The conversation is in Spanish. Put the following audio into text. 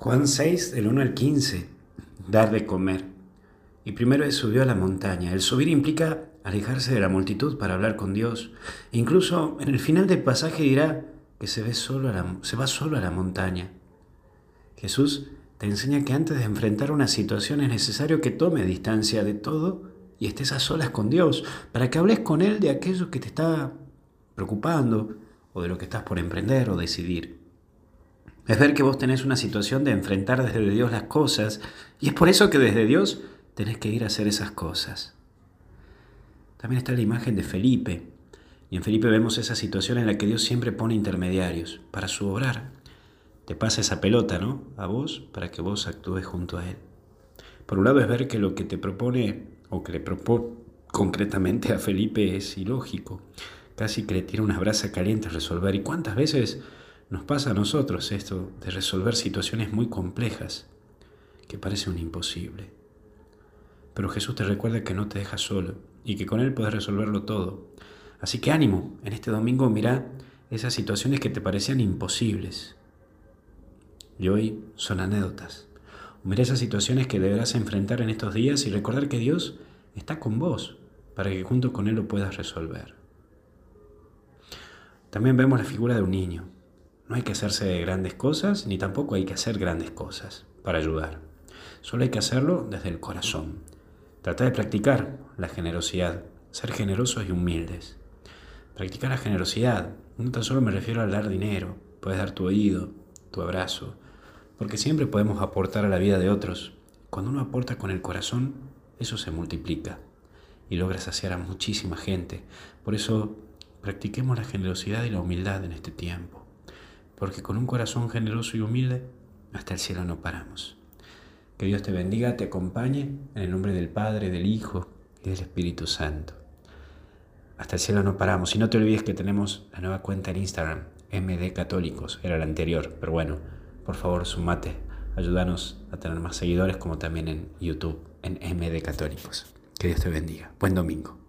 Juan 6, del 1 al 15, dar de comer. Y primero subió a la montaña. El subir implica alejarse de la multitud para hablar con Dios. incluso en el final del pasaje dirá que se, ve solo se va solo a la montaña. Jesús te enseña que antes de enfrentar una situación es necesario que tome distancia de todo y estés a solas con Dios, para que hables con Él de aquello que te está preocupando o de lo que estás por emprender o decidir. Es ver que vos tenés una situación de enfrentar desde Dios las cosas y es por eso que desde Dios tenés que ir a hacer esas cosas. También está la imagen de Felipe. Y en Felipe vemos esa situación en la que Dios siempre pone intermediarios para su obrar. Te pasa esa pelota, ¿no? A vos para que vos actúes junto a Él. Por un lado es ver que lo que te propone o que le propone concretamente a Felipe es ilógico. Casi que le tira una brasa caliente a resolver. ¿Y cuántas veces nos pasa a nosotros esto de resolver situaciones muy complejas que parece un imposible. Pero Jesús te recuerda que no te deja solo y que con Él puedes resolverlo todo. Así que ánimo, en este domingo mira esas situaciones que te parecían imposibles y hoy son anécdotas. Mira esas situaciones que deberás enfrentar en estos días y recordar que Dios está con vos para que junto con Él lo puedas resolver. También vemos la figura de un niño, no hay que hacerse grandes cosas, ni tampoco hay que hacer grandes cosas para ayudar. Solo hay que hacerlo desde el corazón. Trata de practicar la generosidad, ser generosos y humildes. Practicar la generosidad. No tan solo me refiero a dar dinero, puedes dar tu oído, tu abrazo, porque siempre podemos aportar a la vida de otros. Cuando uno aporta con el corazón, eso se multiplica y logra saciar a muchísima gente. Por eso, practiquemos la generosidad y la humildad en este tiempo porque con un corazón generoso y humilde, hasta el cielo no paramos. Que Dios te bendiga, te acompañe, en el nombre del Padre, del Hijo y del Espíritu Santo. Hasta el cielo no paramos. Y no te olvides que tenemos la nueva cuenta en Instagram, MD Católicos, era la anterior, pero bueno, por favor, sumate, ayúdanos a tener más seguidores, como también en YouTube, en MD Católicos. Que Dios te bendiga. Buen domingo.